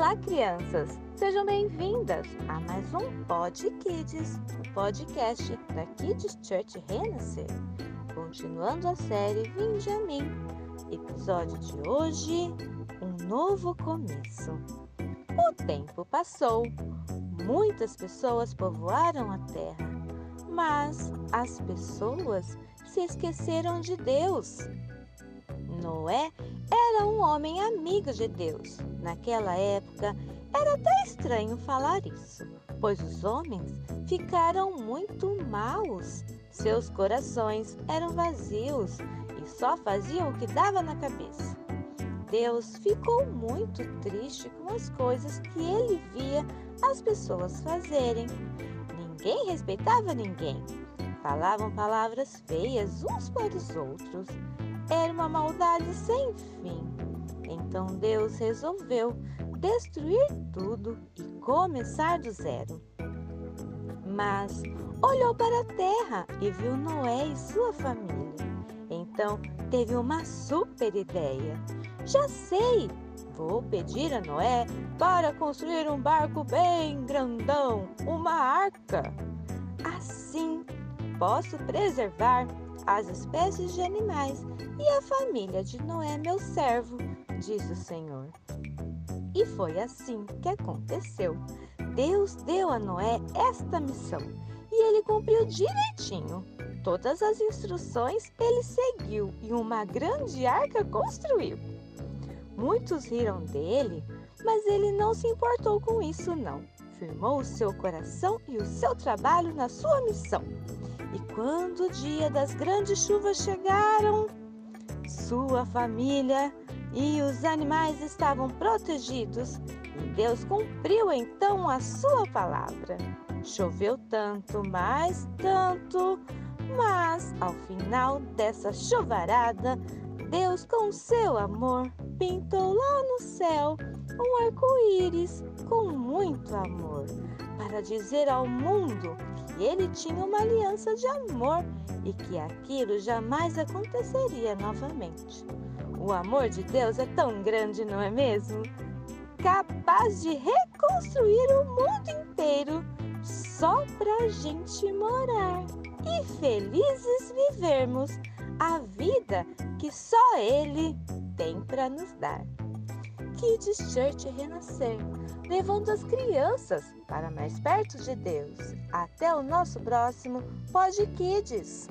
Olá, crianças! Sejam bem-vindas a mais um Pod Kids, o podcast da Kids Church Renascer. Continuando a série Vinde a mim. Episódio de hoje: Um novo começo. O tempo passou, muitas pessoas povoaram a terra, mas as pessoas se esqueceram de Deus. Noé era um homem amigo de Deus. Naquela época, era até estranho falar isso, pois os homens ficaram muito maus. Seus corações eram vazios e só faziam o que dava na cabeça. Deus ficou muito triste com as coisas que ele via as pessoas fazerem. Ninguém respeitava ninguém. Falavam palavras feias uns para os outros era uma maldade sem fim. Então Deus resolveu destruir tudo e começar do zero. Mas olhou para a terra e viu Noé e sua família. Então teve uma super ideia. Já sei! Vou pedir a Noé para construir um barco bem grandão, uma arca. Assim posso preservar as espécies de animais e a família de Noé, meu servo, disse o Senhor. E foi assim que aconteceu. Deus deu a Noé esta missão e ele cumpriu direitinho. Todas as instruções ele seguiu e uma grande arca construiu. Muitos riram dele, mas ele não se importou com isso, não. Firmou o seu coração e o seu trabalho na sua missão. E quando o dia das grandes chuvas chegaram, sua família e os animais estavam protegidos e Deus cumpriu então a sua palavra. Choveu tanto, mais tanto, mas ao final dessa chuvarada, Deus, com seu amor, pintou lá no céu um arco-íris com muito amor, para dizer ao mundo que ele tinha uma aliança de amor e que aquilo jamais aconteceria novamente. O amor de Deus é tão grande, não é mesmo? Capaz de reconstruir o mundo inteiro só para a gente morar e felizes vivermos a vida que só Ele tem para nos dar. Kids Church renascer, levando as crianças para mais perto de Deus. Até o nosso próximo Pod Kids!